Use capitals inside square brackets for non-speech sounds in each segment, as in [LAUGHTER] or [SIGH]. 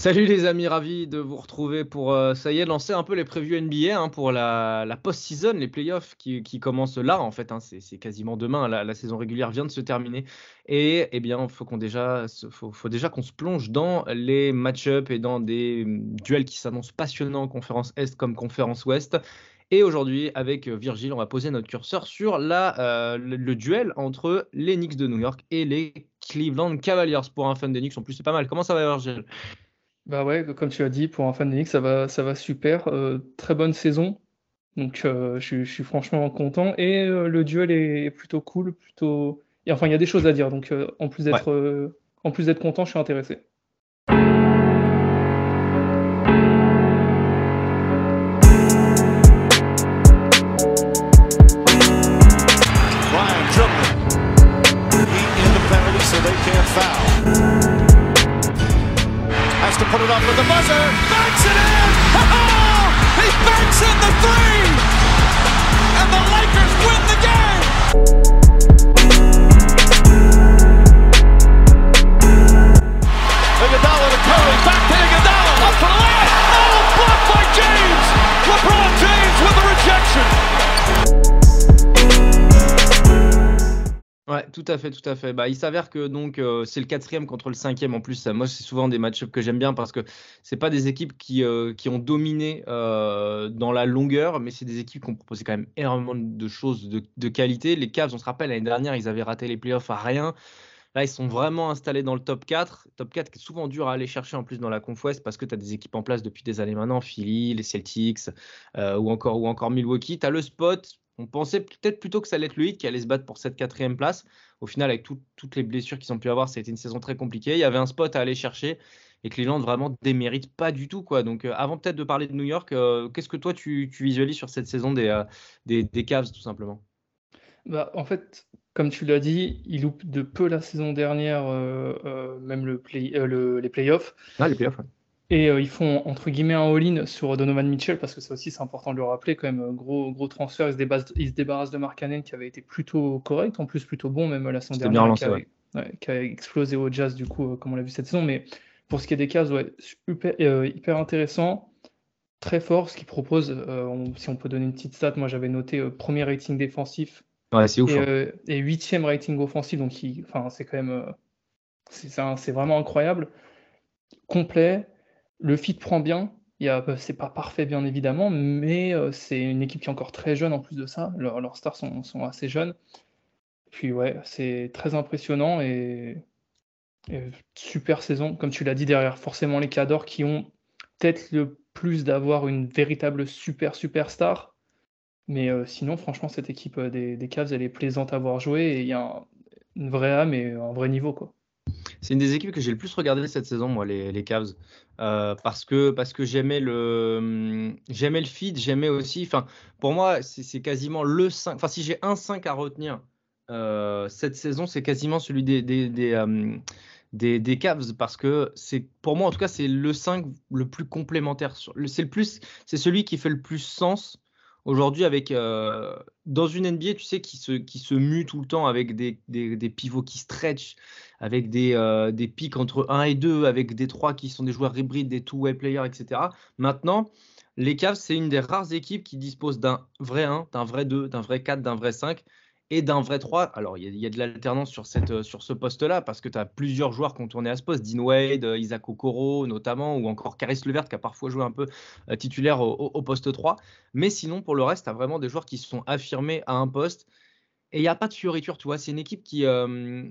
Salut les amis, ravi de vous retrouver pour, euh, ça y est, lancer un peu les previews NBA hein, pour la, post-season, les playoffs qui, qui, commencent là en fait, hein, c'est quasiment demain, la, saison régulière vient de se terminer et eh bien faut qu'on déjà, faut, déjà qu'on se plonge dans les match-ups et dans des hum, duels qui s'annoncent passionnants, conférence Est comme conférence Ouest. Et aujourd'hui, avec Virgile, on va poser notre curseur sur la, euh, le, le, duel entre les Knicks de New York et les Cleveland Cavaliers. Pour un fan des Knicks, en plus, c'est pas mal. Comment ça va, Virgile? Bah ouais, comme tu as dit, pour un fan de ça va, ça va super. Euh, très bonne saison. Donc euh, je, je, suis franchement content. Et euh, le duel est plutôt cool, plutôt. Et, enfin, il y a des choses à dire. Donc euh, en plus d'être ouais. en plus d'être content, je suis intéressé. Ryan dribbling. He in the penalty, so they can't foul. To put it up with the buzzer. Banks it in! [LAUGHS] he banks in the three! And the Lakers win the game! Iguodala to Curry. Back to Iguodala. Up for the layup. Oh, blocked by James! LeBron James with the rejection! Ouais, tout à fait, tout à fait. Bah, il s'avère que donc euh, c'est le quatrième contre le cinquième en plus. Moi, c'est souvent des match que j'aime bien parce que c'est pas des équipes qui, euh, qui ont dominé euh, dans la longueur, mais c'est des équipes qui ont proposé quand même énormément de choses de, de qualité. Les Cavs, on se rappelle l'année dernière, ils avaient raté les playoffs à rien. Là, ils sont vraiment installés dans le top 4. Top 4 qui est souvent dur à aller chercher en plus dans la Conf parce que tu as des équipes en place depuis des années maintenant, Philly, les Celtics ou, encore, ou encore Milwaukee. Tu as le spot. On pensait peut-être plutôt que ça allait être le Heat qui allait se battre pour cette quatrième place. Au final, avec tout, toutes les blessures qu'ils ont pu avoir, été une saison très compliquée. Il y avait un spot à aller chercher et Cleveland vraiment démérite pas du tout. Quoi. Donc, euh, avant peut-être de parler de New York, euh, qu'est-ce que toi tu, tu, visualises sur cette saison des, euh, des, des Cavs tout simplement? Bah, En fait, comme tu l'as dit, il loupe de peu la saison dernière, même le play, le, les playoffs. Ah, les playoffs, ouais. Et ils font entre guillemets un all-in sur Donovan Mitchell, parce que ça aussi c'est important de le rappeler, quand même, gros, gros transfert. Ils se, débarrassent, ils se débarrassent de Mark Cannon qui avait été plutôt correct, en plus plutôt bon, même la saison dernière, lancé, qui, avait, ouais. Ouais, qui, a explosé au jazz, du coup, comme on l'a vu cette saison. Mais pour ce qui est des Cavs, ouais, super, hyper intéressant, très fort ce qu'ils proposent. On, si on peut donner une petite stat, moi j'avais noté premier rating défensif Ouais, c'est ouf. Et, euh, huitième rating offensif, donc c'est quand même. Euh, c'est vraiment incroyable. Complet. Le fit prend bien. C'est pas parfait, bien évidemment, mais euh, c'est une équipe qui est encore très jeune en plus de ça. Leurs, stars sont, assez jeunes. Puis ouais, c'est très impressionnant et, super saison. Comme tu l'as dit derrière, forcément les Cadors qui ont peut-être le plus d'avoir une véritable super superstar mais euh, sinon, franchement, cette équipe euh, des, Cavs, elle est plaisante à voir jouer et il y a un, une vraie âme et un vrai niveau. quoi. C'est une des équipes que j'ai le plus regardé cette saison, moi, les, Cavs, euh, parce que, parce que j'aimais le, j'aimais le feed, j'aimais aussi. Pour moi, c'est quasiment le 5. Enfin, si j'ai un 5 à retenir euh, cette saison, c'est quasiment celui des, des, euh, des, des Cavs, parce que c'est, pour moi, en tout cas, c'est le 5 le plus complémentaire. C'est le plus, c'est celui qui fait le plus sens aujourd'hui avec euh, dans une NBA tu sais qui se qui se mue tout le temps avec des, des, des pivots qui stretch avec des, euh, des pics entre 1 et 2 avec des 3 qui sont des joueurs hybrides des two way players etc maintenant les Cavs c'est une des rares équipes qui disposent d'un vrai 1 d'un vrai 2 d'un vrai 4 d'un vrai 5 et d'un vrai 3. Alors, il y, a de l'alternance sur, sur ce poste-là, parce que tu as plusieurs joueurs qui ont tourné à ce poste, Dean Wade, Isaac Okoro notamment, ou encore Caris Levert qui a parfois joué un peu euh, titulaire au, poste 3. Mais sinon, pour le reste, tu as vraiment des joueurs qui se sont affirmés à un poste. Et il n'y a pas de fioriture, tu vois. C'est une équipe qui, euh,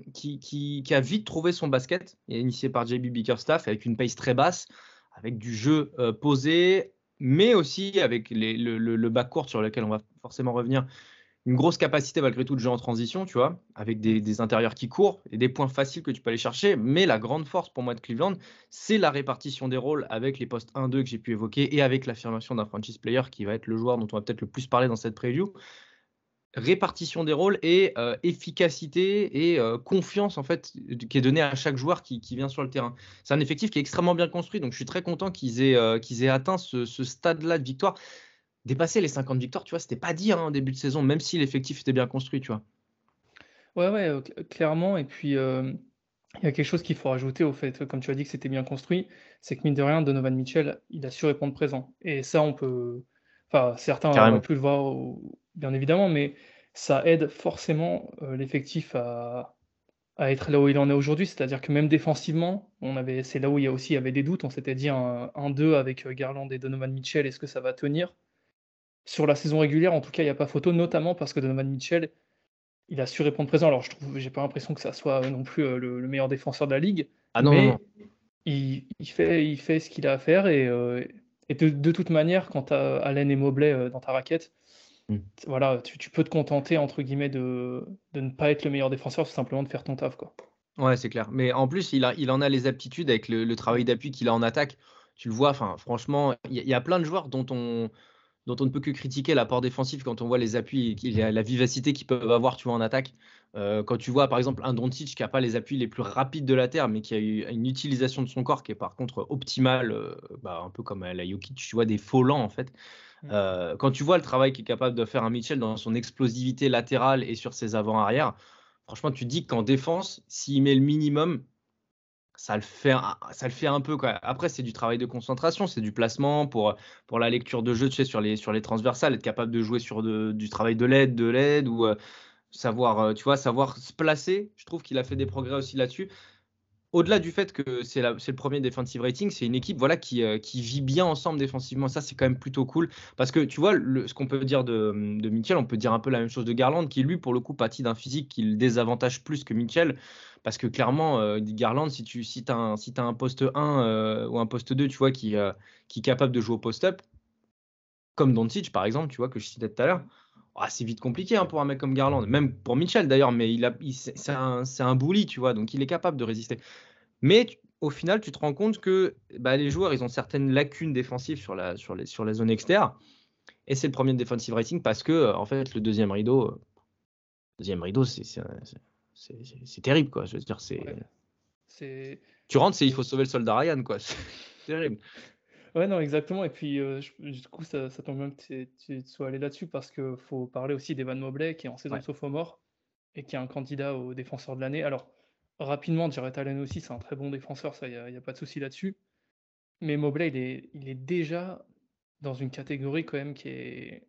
a vite trouvé son basket, initié par JB Bickerstaff, avec une pace très basse, avec du jeu euh, posé, mais aussi avec le, le, le sur lequel on va forcément revenir une grosse capacité malgré tout de jeu en transition, tu vois, avec des, intérieurs qui courent et des points faciles que tu peux aller chercher. Mais la grande force pour moi de Cleveland, c'est la répartition des rôles avec les postes 1-2 que j'ai pu évoquer et avec l'affirmation d'un franchise player qui va être le joueur dont on va peut-être le plus parler dans cette preview. répartition des rôles et efficacité et confiance en fait qui est donnée à chaque joueur qui, vient sur le terrain. C'est un effectif qui est extrêmement bien construit, donc je suis très content qu'ils aient, qu'ils aient atteint ce, stade-là de victoire. Dépasser les 50 victoires, tu vois, c'était pas dit en hein, début de saison, même si l'effectif était bien construit, tu vois. Ouais, ouais, clairement. Et puis, il y a quelque chose qu'il faut rajouter au fait, comme tu as dit que c'était bien construit, c'est que mine de rien, Donovan Mitchell, il a su répondre présent. Et ça, on peut. Enfin, certains auraient pu le voir, bien évidemment, mais ça aide forcément l'effectif à, être là où il en est aujourd'hui. C'est-à-dire que même défensivement, on avait, c'est là où il y a aussi il y avait des doutes. On s'était dit un, 2 avec Garland et Donovan Mitchell, est-ce que ça va tenir? Sur la saison régulière, en tout cas, il n'y a pas photo, notamment parce que Donovan Mitchell, il a su répondre présent. Alors, je trouve, j'ai pas l'impression que ça soit non plus le, meilleur défenseur de la ligue. Ah non, mais Il, fait, il fait ce qu'il a à faire et, et de, toute manière, quand tu as Allen et Mobley euh, dans ta raquette, mm. voilà, tu, peux te contenter, entre guillemets, de, de, ne pas être le meilleur défenseur, c'est simplement de faire ton taf. Quoi. Ouais, c'est clair. Mais en plus, il, a, il en a les aptitudes avec le, travail d'appui qu'il a en attaque. Tu le vois, enfin, franchement, il y, a plein de joueurs dont on, dont on ne peut que critiquer l'apport défensif quand on voit les appuis et la vivacité qu'ils peuvent avoir tu vois, en attaque. Euh, quand tu vois par exemple un Doncic qui n'a pas les appuis les plus rapides de la Terre, mais qui a eu une utilisation de son corps qui est par contre optimale, euh, bah, un peu comme la Jokic, tu vois des faux lents en fait. Mm. Euh, quand tu vois le travail qu'est capable de faire un Mitchell dans son explosivité latérale et sur ses avant-arrière, franchement, tu dis qu'en défense, s'il met le minimum, ça le fait, ça le fait un peu. Quoi. Après, c'est du travail de concentration, c'est du placement pour, pour la lecture de jeu, tu sais, sur les, sur les transversales, être capable de jouer sur du travail de l'aide, de l'aide, ou savoir, euh, tu vois, savoir se placer. Je trouve qu'il a fait des progrès aussi là-dessus. Au-delà du fait que c'est le premier defensive rating, c'est une équipe voilà, qui, euh, qui, vit bien ensemble défensivement. Ça, c'est quand même plutôt cool. Parce que tu vois, ce qu'on peut dire de, de, Mitchell, on peut dire un peu la même chose de Garland, qui lui, pour le coup, pâtit d'un physique qui le désavantage plus que Mitchell. Parce que clairement, euh, Garland, si tu as, un, si un poste 1 ou un poste 2, tu vois, qui, qui est capable de jouer au post-up, comme Doncic, par exemple, tu vois, que je citais tout à l'heure, ah, c'est vite compliqué hein, pour un mec comme Garland, même pour Mitchell d'ailleurs, mais il a, c'est un, un bully, tu vois, donc il est capable de résister. Mais au final, tu te rends compte que bah, les joueurs, ils ont certaines lacunes défensives sur la, sur les, sur la zone externe. Et c'est le premier defensive rating parce que, en fait, le deuxième rideau, euh, deuxième rideau, c'est, c'est, terrible, quoi. Je veux dire, c'est. Tu rentres, c'est il faut sauver le soldat Ryan, quoi. [LAUGHS] C'est terrible. Ouais, non, exactement. Et puis, euh, du coup, ça, tombe bien que tu, sois allé là-dessus parce qu'il faut parler aussi d'Evan Mobley qui est en saison de sophomore et qui est un candidat au défenseur de l'année. Alors, rapidement, Jared Allen aussi, c'est un très bon défenseur, ça, il n'y a, pas de souci là-dessus. Mais Mobley, il est, il est déjà dans une catégorie quand même qui est,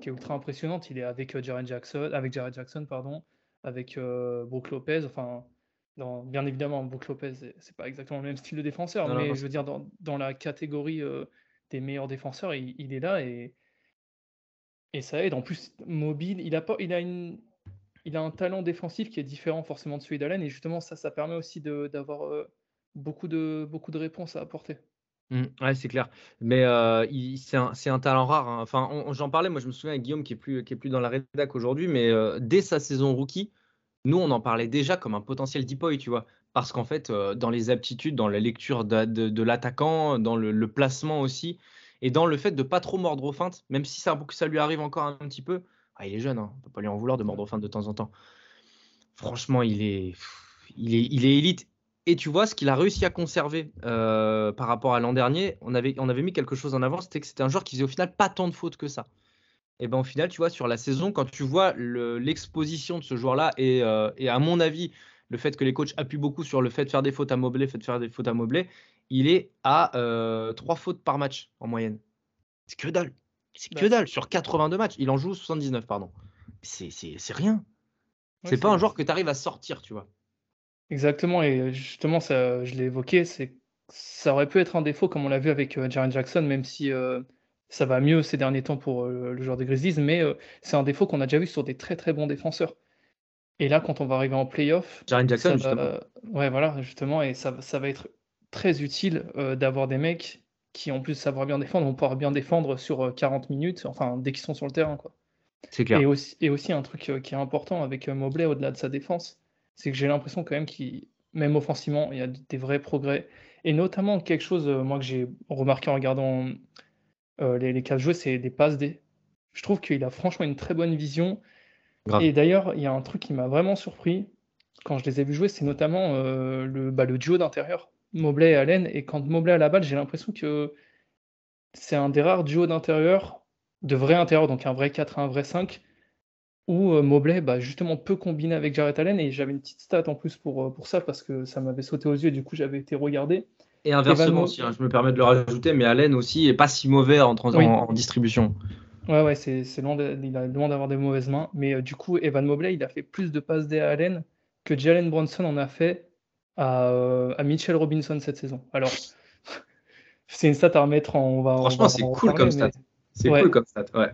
qui est ultra impressionnante. Il est avec euh, Jared Jackson, avec Jared Jackson, pardon, avec euh, Brook Lopez. Enfin, bien évidemment, Brook Lopez, c'est pas exactement le même style de défenseur, mais je veux dire, dans, la catégorie euh, des meilleurs défenseurs, il, est là et, et ça aide. En plus, mobile, il a, pas, il, a une, il a un talent défensif qui est différent forcément de celui d'Allen et justement, ça, ça permet aussi d'avoir euh, beaucoup, de, beaucoup de réponses à apporter. Mmh, ouais, c'est clair. Mais euh, c'est un, un, talent rare. Hein. Enfin, j'en parlais, moi je me souviens avec Guillaume qui est plus, qui est plus dans la rédac aujourd'hui, mais dès sa saison rookie, nous, on en parlait déjà comme un potentiel deep tu vois. Parce qu'en fait, euh, dans les aptitudes, dans la lecture de, l'attaquant, dans le, placement aussi, et dans le fait de pas trop mordre aux feintes, même si ça, ça lui arrive encore un, petit peu. Ah, il est jeune, hein, on peut pas lui en vouloir de mordre aux feintes de temps en temps. Franchement, il est, il est, il est élite. Et tu vois, ce qu'il a réussi à conserver euh, par rapport à l'an dernier, on avait, on avait mis quelque chose en avant, c'était que c'était un joueur qui faisait au final pas tant de fautes que ça et ben au final, tu vois, sur la saison, quand tu vois l'exposition de ce joueur-là, euh, et, à mon avis, le fait que les coachs appuient beaucoup sur le fait de faire des fautes à Mobley, fait de faire des fautes à Mobley, il est à 3 euh, fautes par match en moyenne. C'est que dalle. C'est que bah, dalle. Sur 82 matchs, il en joue 79, pardon. C'est rien. c'est pas un joueur que tu arrives à sortir, tu vois. Exactement, et justement, ça, je l'ai évoqué, c'est ça aurait pu être un défaut, comme on l'a vu avec euh, Jaren Jackson, même si ça va mieux ces derniers temps pour euh, le joueur des Grizzlies, mais euh, c'est un défaut qu'on a déjà vu sur des très très bons défenseurs. Et là, quand on va arriver en playoff, Jaren Jackson, justement. ouais, voilà, justement, et ça, ça va être très utile euh, d'avoir des mecs qui, en plus de savoir bien défendre, vont pouvoir bien défendre sur 40 minutes, enfin, dès qu'ils sont sur le terrain, quoi. C'est clair. Et aussi, et aussi, un truc qui est important avec Mobley, au-delà de sa défense, c'est que j'ai l'impression quand même qu'il, même offensivement, il y a des vrais progrès. Et notamment quelque chose, moi, que j'ai remarqué en regardant euh, les, les joués, c'est des passes des. Je trouve qu'il a franchement une très bonne vision Grave. Et d'ailleurs, il y a un truc qui m'a vraiment surpris quand je les ai vus jouer, c'est notamment euh, le, bah, le duo d'intérieur, Mobley et Allen. Et quand Mobley a la balle, j'ai l'impression que c'est un des rares duos d'intérieur, de vrai intérieur, donc un vrai 4 et un vrai 5, où euh, Mobley bah, justement peut combiner avec Jarrett Allen. Et j'avais une petite stat en plus pour, euh, pour ça, parce que ça m'avait sauté aux yeux, et du coup j'avais été regardé. Et inversement aussi, hein, je me permets de le rajouter, mais Allen aussi est pas si mauvais en, trans- Oui. en- en distribution. Ouais, ouais, c'est loin, de- il a loin d'avoir des mauvaises mains. Mais euh, du coup, Evan Mobley, il a fait plus de passes D à Allen que Jalen Brunson en a fait à, euh, à Mitchell Robinson cette saison. Alors, [LAUGHS] c'est une stat à remettre en. On va, Franchement, c'est cool reparler, comme stat. mais C'est Ouais. cool comme ça, ouais.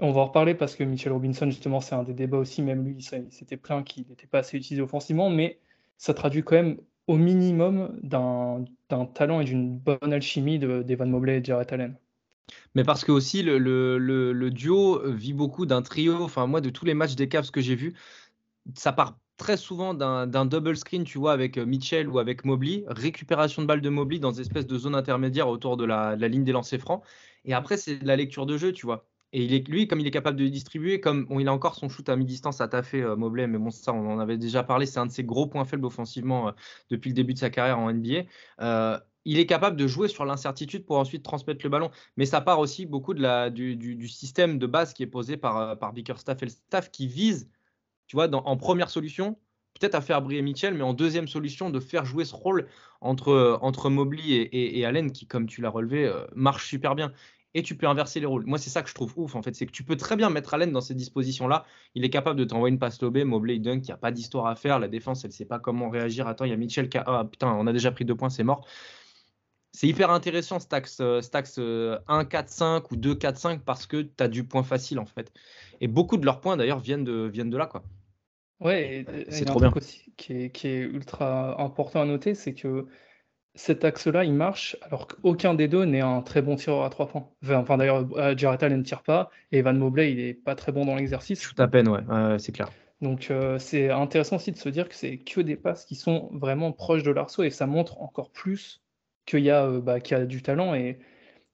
On va en reparler parce que Mitchell Robinson, justement, c'est un des débats aussi. Même lui, il s'était plaint qu'il n'était pas assez utilisé offensivement, mais ça traduit quand même au minimum d'un talent et d'une bonne alchimie de- d'Evan Mobley et Allen. Mais parce que aussi le, duo vit beaucoup d'un trio. Enfin, moi, de tous les matchs des Cavs que j'ai vus, ça part très souvent d'un double screen, tu vois, avec Mitchell ou avec Mobley. Récupération de balle de Mobley dans des espèces de zones intermédiaires autour de la, la ligne des lancers francs. Et après, c'est de la lecture de jeu, tu vois. Et lui, comme il est capable de distribuer, comme bon, il a encore son shoot à mi-distance à taffer, euh, Mobley, mais bon, ça, on en avait déjà parlé, c'est un de ses gros points faibles offensivement euh, depuis le début de sa carrière en NBA. Euh, il est capable de jouer sur l'incertitude pour ensuite transmettre le ballon. Mais ça part aussi beaucoup du, système de base qui est posé par, euh, par Bickerstaff et le staff qui vise, tu vois, en première solution, peut-être à faire briller Mitchell, mais en deuxième solution, de faire jouer ce rôle entre, entre Mobley et, Allen, qui, comme tu l'as relevé, marche super bien. Et tu peux inverser les rôles. Moi, c'est ça que je trouve ouf, en fait. C'est que tu peux très bien mettre Allen dans ces dispositions-là. Il est capable de t'envoyer une passe lobée, Mobley, dunk, il n'y a pas d'histoire à faire. La défense, elle ne sait pas comment réagir. Attends, il y a Mitchell qui a. Ah, putain, on a déjà pris deux points, c'est mort. C'est hyper intéressant, Stax, Stax euh, 1-4-5 ou 2-4-5 parce que tu as du point facile en fait. Et beaucoup de leurs points d'ailleurs viennent de, viennent de là. Quoi. Ouais, C'est trop truc bien. aussi qui est, qui est ultra important à noter, c'est que cet axe-là, il marche alors qu'aucun des deux n'est un très bon tireur à trois points. Enfin, d'ailleurs, euh, Allen ne tire pas et Evan Mobley, il est pas très bon dans l'exercice. À peine, ouais, c'est clair. Donc euh, c'est intéressant aussi de se dire que c'est que des passes qui sont vraiment proches de l'arceau et ça montre encore plus qu'il y a, euh, bah, qu'il y a du talent et,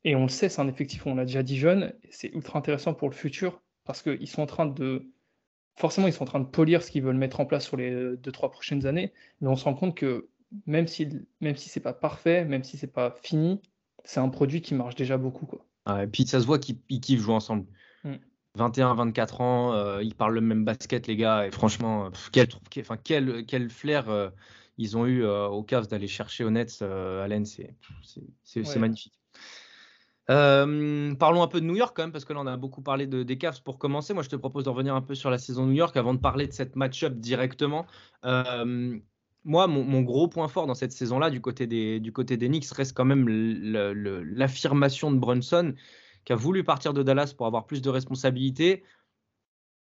et on le sait, c'est un effectif, on l'a déjà dit jeune, c'est ultra intéressant pour le futur parce qu'ils sont en train de forcément ils sont en train de polir ce qu'ils veulent mettre en place sur les deux trois prochaines années, mais on se rend compte que même si même si c'est pas parfait, même si c'est pas fini, c'est un produit qui marche déjà beaucoup quoi. Et puis ça se voit qu'ils ils kiffent jouer ensemble. Mm. 21, 24 ans, euh, ils parlent le même basket, les gars. Et franchement, euh, pff, quel, quel, enfin, quel, quel flair euh, ils ont eu euh, au Cavs d'aller chercher au Nets. Allen, c'est Ouais. magnifique. Parlons un peu de New York quand même, parce que là on a beaucoup parlé de, des Cavs pour commencer. Moi je te propose de revenir un peu sur la saison New York avant de parler de cette match-up directement. Moi, mon, gros point fort dans cette saison-là, du côté des, du Knicks, reste quand même l'affirmation de Brunson, qui a voulu partir de Dallas pour avoir plus de responsabilités.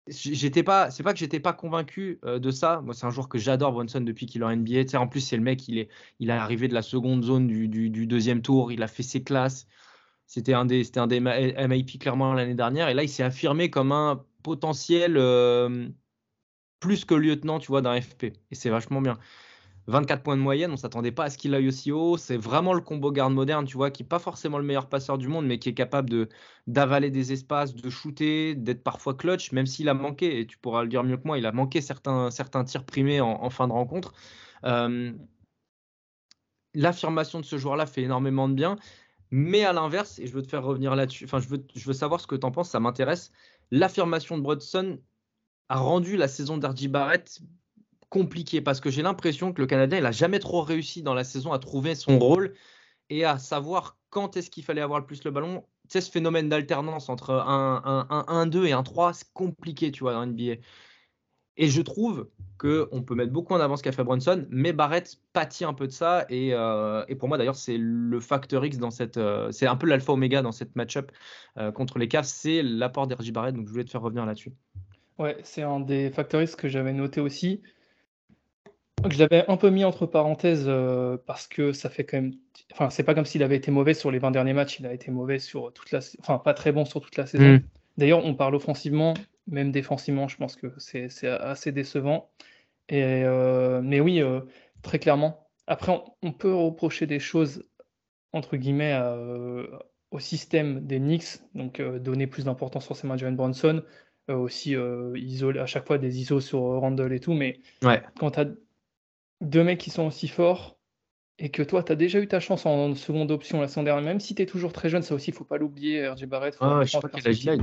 J'étais pas, c'est pas que j'étais pas convaincu euh, de ça. Moi, c'est un joueur que j'adore, Brunson, depuis qu'il est en NBA. En plus, c'est le mec, il est, il arrivé de la seconde zone du, deuxième tour. Il a fait ses classes. C'était un des, c'était un des MIP clairement l'année dernière. Et là, il s'est affirmé comme un potentiel euh, plus que lieutenant, tu vois, d'un FP. Et c'est vachement bien. 24 points de moyenne, on s'attendait pas à ce qu'il aille aussi haut. C'est vraiment le combo garde moderne, tu vois, qui n'est pas forcément le meilleur passeur du monde, mais qui est capable de d'avaler des espaces, de shooter, d'être parfois clutch, même s'il a manqué, et tu pourras le dire mieux que moi, il a manqué certains, certains tirs primés en, fin de rencontre. Euh, L'affirmation de ce joueur-là fait énormément de bien, mais à l'inverse, et je veux te faire revenir là-dessus, enfin, je veux, je veux savoir ce que tu en penses, ça m'intéresse. L'affirmation de Brunson a rendu la saison d'Argy Barrett compliquée parce que j'ai l'impression que le Canadien, il a jamais trop réussi dans la saison à trouver son rôle et à savoir quand est-ce qu'il fallait avoir le plus le ballon. Tu sais, ce phénomène d'alternance entre un, un, un 1-2 et un 3, c'est compliqué, tu vois, dans NBA. Et je trouve qu'on peut mettre beaucoup en avant ce qu'a fait Brunson, mais Barrett pâtit un peu de ça. Et, euh, et pour moi, d'ailleurs, c'est le facteur X dans cette. euh, c'est un peu l'alpha oméga dans cette match-up euh, contre les Cavs, c'est l'apport d'Ergy Barrett. Donc je voulais te faire revenir là-dessus. Ouais, c'est un des facteurs X que j'avais noté aussi. Je l'avais un peu mis entre parenthèses euh, parce que ça fait quand même. Enfin, c'est pas comme s'il avait été mauvais sur les 20 derniers matchs, il a été mauvais sur toute la. Enfin, pas très bon sur toute la saison. Mm. D'ailleurs, on parle offensivement, même défensivement, je pense que c'est assez décevant. Et, euh, mais oui, euh, très clairement. Après, on, on peut reprocher des choses, entre guillemets, à, au système des Knicks, donc donner plus d'importance forcément à Jalen Brunson, euh, aussi isolé, à chaque fois des ISO sur Randall et tout, mais Ouais. quand tu as deux mecs qui sont aussi forts et que toi, tu as déjà eu ta chance en seconde option la saison dernière, même si tu es toujours très jeune, ça aussi, il faut pas l'oublier, RJ Barrett. Ah, je il a.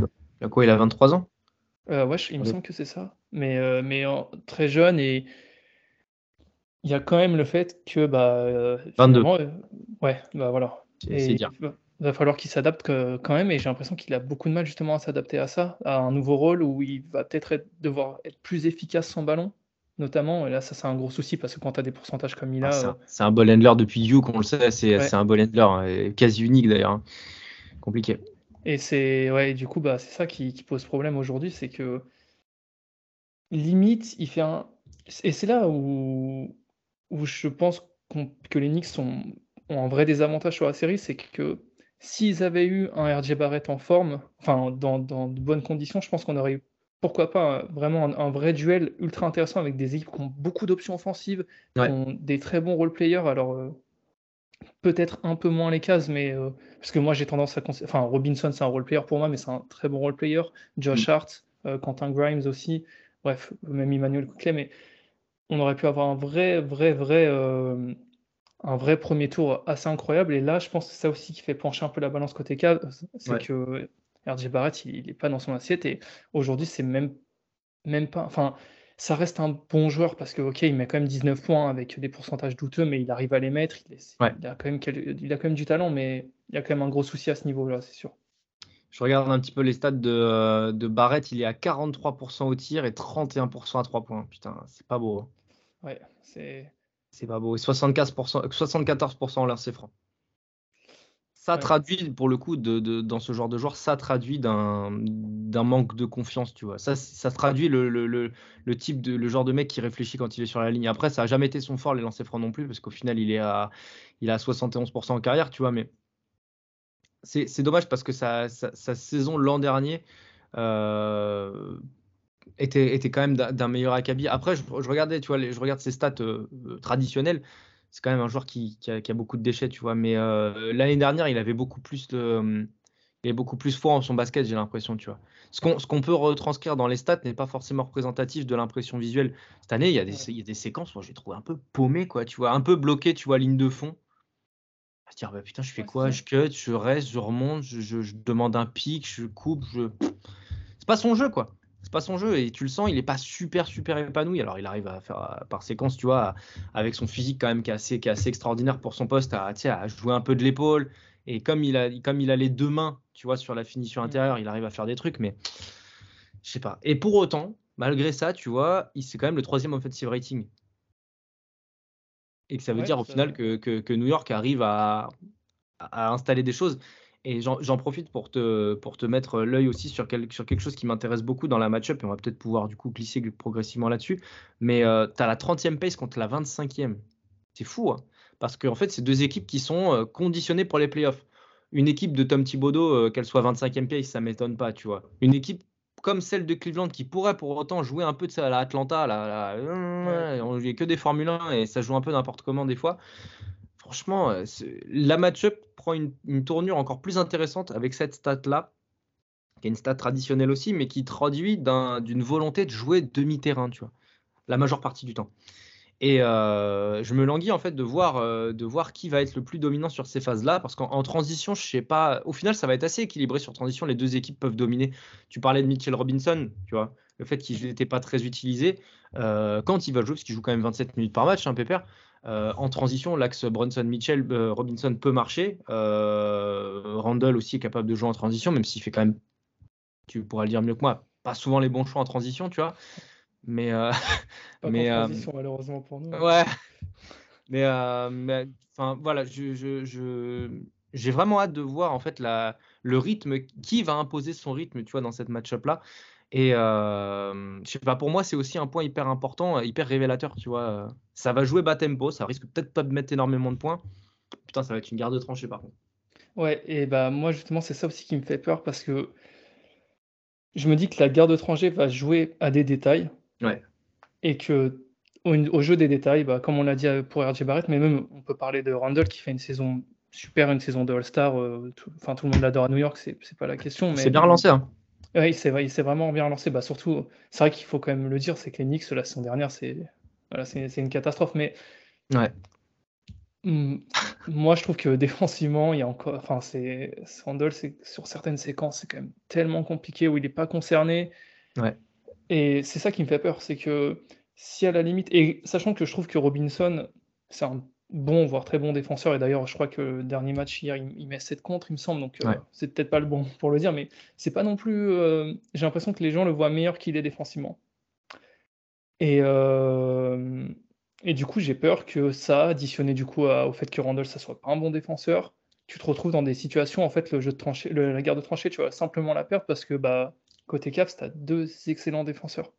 Il quoi Il a 23 ans? Euh, ouais, je- il me semble que c'est ça. Mais, euh, mais en- très jeune et il y a quand même le fait que bah euh, 22. finalement, euh, ouais, bah voilà. C'est dire. il va, falloir qu'il s'adapte quand même et j'ai l'impression qu'il a beaucoup de mal justement à s'adapter à ça, à un nouveau rôle où il va peut-être être- devoir être plus efficace sans ballon, notamment. Et là, ça c'est un gros souci parce que quand tu as des pourcentages comme il Ah, a, c'est euh, un, c'est un ball handler depuis You, qu'on le sait. C'est Ouais. c'est un ball handler hein, quasi unique d'ailleurs. hein. Compliqué. Et c'est ouais, du coup bah c'est ça qui, qui pose problème aujourd'hui, c'est que limite il fait un et c'est là où où je pense qu'on- que les Knicks sont, ont un vrai désavantage sur la série, c'est que s'ils avaient eu un RJ Barrett en forme, enfin dans, dans de bonnes conditions, je pense qu'on aurait eu pourquoi pas un- vraiment un, un vrai duel ultra intéressant avec des équipes qui ont beaucoup d'options offensives, qui ont des très bons role players. Alors euh, peut-être un peu moins les cases, mais euh, parce que moi j'ai tendance à enfin Robinson c'est un role player pour moi, mais c'est un très bon role player. Josh Hart, euh, Quentin Grimes aussi, bref même Emmanuel Clé, mais on aurait pu avoir un vrai vrai vrai un vrai premier tour assez incroyable. Et là je pense que c'est ça aussi qui fait pencher un peu la balance côté cave, c'est Ouais. que RJ Barrett il, il est pas dans son assiette et aujourd'hui c'est même même pas enfin ça reste un bon joueur parce que ok il met quand même 19 points avec des pourcentages douteux mais il arrive à les mettre il, est- Ouais. il a quand même quel- il a quand même du talent mais il y a quand même un gros souci à ce niveau là c'est sûr Je regarde un petit peu les stats de, de Barrett. Il est à 43% au tir et 31% à 3 points. Putain, c'est pas beau. hein. ouais c'est C'est pas beau. Et 75%, 74% en lancer franc. Ça Ouais. traduit, pour le coup, de, de- dans ce genre de joueur, ça traduit d'un manque de confiance, tu vois. Ça, ça traduit le, le, le, le type de le genre de mec qui réfléchit quand il est sur la ligne. Après, ça n'a jamais été son fort, les lancers francs non plus, parce qu'au final, il est à, il est à 71% en carrière, tu vois. Mais c'est dommage parce que sa, sa, sa saison l'an dernier euh, était, était quand même d'un meilleur acabit. Après, je, je regardais, tu vois, les- je regarde ses stats euh, traditionnelles. C'est quand même un joueur qui, qui a, qui a beaucoup de déchets, tu vois. Mais euh, l'année dernière, il avait beaucoup plus de, il avait beaucoup plus foi en son basket, j'ai l'impression, tu vois. Ce qu'on ce qu'on peut retranscrire dans les stats n'est pas forcément représentatif de l'impression visuelle. Cette année, il y a des, Ouais. il y a des séquences, moi, j'ai trouvé un peu paumé, quoi, tu vois, un peu bloqué, tu vois, ligne de fond. À se dire, bah, putain, je fais quoi? Je cut, je reste, je remonte, je, je- je demande un pic, je coupe, je. C'est pas son jeu, quoi. C'est pas son jeu et tu le sens, il est pas super super épanoui. Alors il arrive à faire par séquence, tu vois, avec son physique quand même qui est assez, qui est assez extraordinaire pour son poste, à, jouer un peu de l'épaule. Et comme il a, comme il a les deux mains, tu vois, sur la finition Mm. intérieure, il arrive à faire des trucs, mais je sais pas. Et pour autant, malgré ça, tu vois, il c'est quand même le troisième offensive rating. Et que ça veut Ouais, dire au ça- final que, que- que New York arrive à, à installer des choses. Et j'en profite pour te, pour te mettre l'œil aussi sur, quel- sur quelque chose qui m'intéresse beaucoup dans la match-up, et on va peut-être pouvoir du coup glisser progressivement là-dessus. Mais tu as la 30e pace contre la 25e. C'est fou, hein parce qu'en fait, c'est deux équipes qui sont euh, conditionnées pour les playoffs. Une équipe de Tom Thibodeau, euh, qu'elle soit 25e pace, ça m'étonne pas, tu vois. Une équipe comme celle de Cleveland qui pourrait pour autant jouer un peu de ça à la Atlanta, là, là, euh, on que des Formule 1 et ça joue un peu n'importe comment des fois. Franchement, euh, la match-up prend une, tournure encore plus intéressante avec cette stat-là, qui est une stat traditionnelle aussi, mais qui traduit d'un- d'une volonté de jouer demi-terrain, tu vois, la majeure partie du temps. Et euh, je me languis en fait de voir, euh, de voir qui va être le plus dominant sur ces phases-là, parce qu'en en transition, je sais pas. Au final, ça va être assez équilibré sur transition. Les deux équipes peuvent dominer. Tu parlais de Mitchell Robinson, tu vois, le fait qu'il n'était pas très utilisé quand il va jouer, parce qu'il joue quand même 27 minutes par match, hein, Pépère. Euh, en transition, l'axe Brunson-Mitchell, euh, Robinson peut marcher. Euh, Randall aussi est capable de jouer en transition, même s'il fait quand même, tu pourras le dire mieux que moi, pas souvent les bons choix en transition, tu vois. Mais, [LAUGHS] pas Mais, transition malheureusement pour nous Ouais. [LAUGHS] Mais, mais, enfin voilà, je, je, je- j'ai vraiment hâte de voir en fait la, le rythme qui va imposer son rythme, tu vois, dans cette match-up là. Et euh, je sais pas, pour moi, c'est aussi un point hyper important, hyper révélateur, tu vois. Ça va jouer bas tempo, ça risque peut-être pas de mettre énormément de points. Putain, ça va être une garde tranchée par contre. Ouais, et bah moi justement c'est ça aussi qui me fait peur parce que je me dis que la garde étranger va jouer à des détails Ouais. et que au, au jeu des détails, bah, comme on l'a dit euh, pour RJ Barrett, mais même on peut parler de Randall qui fait une saison super, une saison de All-Star, euh, tout, enfin tout le monde l'adore à New York, c'est pas la question, C'est bien relancé, hein. Ouais, il s'est il s'est vraiment bien lancé. Bah, surtout, c'est vrai qu'il faut quand même le dire, c'est que les Knicks, la saison dernière, c'est voilà, c'est c'est une catastrophe. Mais Ouais. hmm, moi, je trouve que [LAUGHS] défensivement, il y a encore. Enfin, c'est sur certaines séquences, c'est quand même tellement compliqué où il n'est pas concerné. Ouais. Et c'est ça qui me fait peur, c'est que si à la limite, et sachant que je trouve que Robinson, c'est un bon, voire très bon défenseur, et d'ailleurs, je crois que le dernier match hier, il, il met 7 contre, il me semble, donc euh, Ouais. c'est peut-être pas le bon pour le dire, mais c'est pas non plus. euh, j'ai l'impression que les gens le voient meilleur qu'il est défensivement. Et, euh, et du coup, j'ai peur que ça, additionné du coup à- au fait que Randall, ça soit pas un bon défenseur, tu te retrouves dans des situations, en fait, le jeu de tranchée, le- la guerre de tranchée, tu vas simplement la perdre parce que bah, côté Cavs, tu as deux excellents défenseurs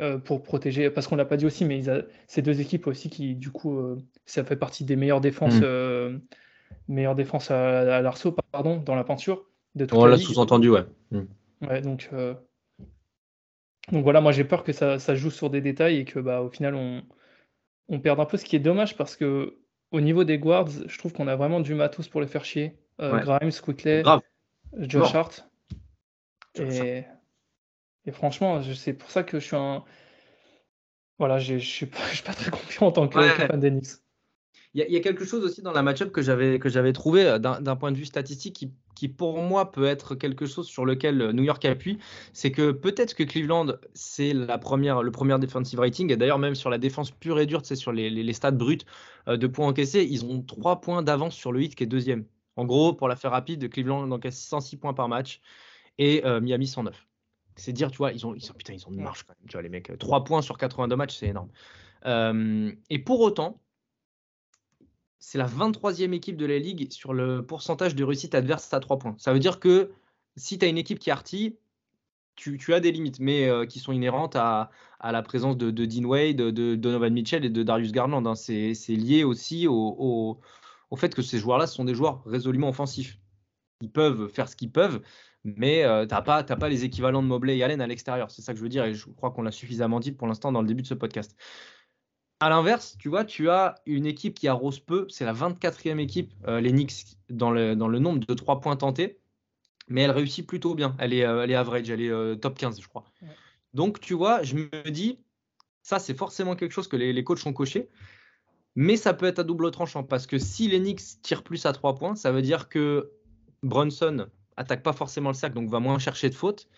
euh, pour protéger, parce qu'on l'a pas dit aussi, mais ils a- ces deux équipes aussi qui, du coup, euh, ça fait partie des meilleures défenses, Mm. euh, meilleures défenses à, à l'arceau, pardon, dans la peinture de toute On la sous-entendu, ouais. Mm. Ouais, donc, donc voilà, moi j'ai peur que ça, ça joue sur des détails et que bah, au final on, on perde un peu, ce qui est dommage parce que au niveau des guards, je trouve qu'on a vraiment du matos pour les faire chier. Ouais. Grimes, Quickly. Josh. Hart. Et, et franchement, c'est pour ça que je suis un. Voilà, je suis pas, [LAUGHS] je suis pas très confiant en tant que, Ouais. que fan d'Enix. Il y, a- il y a quelque chose aussi dans la match-up que j'avais que j'avais trouvé euh, d'un point de vue statistique qui, qui, pour moi peut être quelque chose sur lequel euh, New York appuie, c'est que peut-être que Cleveland c'est la première le premier defensive rating et d'ailleurs même sur la défense pure et dure, c'est sur les, les, les stats bruts euh, de points encaissés, ils ont trois points d'avance sur le hit qui est deuxième. En gros, pour la faire rapide, Cleveland encaisse 106 points par match et euh, Miami 109. C'est dire, tu vois, ils ont, ils ont, putain, ils ont une marche quand même, tu vois, les mecs. 3 points sur 82 matchs, c'est énorme. Euh, et pour autant, c'est la 23e équipe de la ligue sur le pourcentage de réussite adverse à 3 points. Ça veut dire que si tu as une équipe qui artille, tu, tu, as des limites, mais euh, qui sont inhérentes à, à la présence de, de, Dean Wade, de, de, Donovan Mitchell et de Darius Garland. Hein. C'est lié aussi au, au, au, fait que ces joueurs-là sont des joueurs résolument offensifs. Ils peuvent faire ce qu'ils peuvent, mais euh, tu n'as pas, pas les équivalents de Mobley et Allen à l'extérieur. C'est ça que je veux dire, et je crois qu'on l'a suffisamment dit pour l'instant dans le début de ce podcast. À l'inverse, tu vois, tu as une équipe qui arrose peu. C'est la 24e équipe, euh, les Knicks, dans le, dans le nombre de 3 points tentés. Mais elle réussit plutôt bien. Elle est, euh, elle est average, elle est euh, top 15, je crois. Ouais. Donc, tu vois, je me dis, ça, c'est forcément quelque chose que les, les, coachs ont coché. Mais ça peut être à double tranchant. Parce que si les Knicks tirent plus à 3 points, ça veut dire que Brunson attaque pas forcément le cercle, donc va moins chercher de fautes.